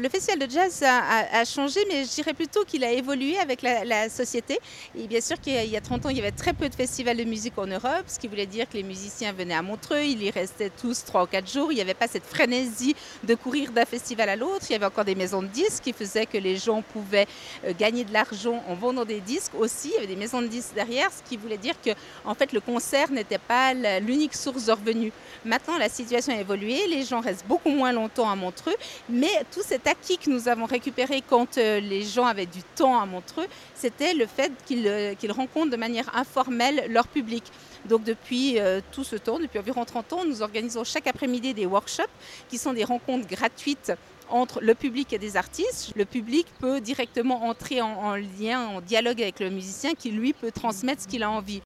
Le festival de jazz a, changé, mais je dirais plutôt qu'il a évolué avec la, société. Et bien sûr qu'il y a 30 ans, il y avait très peu de festivals de musique en Europe, ce qui voulait dire que les musiciens venaient à Montreux, ils y restaient tous 3 ou 4 jours. Il n'y avait pas cette frénésie de courir d'un festival à l'autre. Il y avait encore des maisons de disques qui faisaient que les gens pouvaient euh, gagner de l'argent en vendant des disques aussi. Il y avait des maisons de disques derrière, ce qui voulait dire que en fait, le concert n'était pas l'unique source de revenus. Maintenant, la situation a évolué, les gens restent beaucoup moins longtemps à Montreux, mais tout cet acquis que nous avons récupéré quand euh, les gens avaient du temps à Montreux, c'était le fait euh, qu'ils rencontrent de manière informelle leur public. Donc depuis euh, tout ce temps, depuis environ 30 ans, nous organisons chaque après-midi des workshops qui sont des rencontres gratuites entre le public et des artistes. Le public peut directement entrer en, lien, en dialogue avec le musicien qui lui peut transmettre ce qu'il a envie.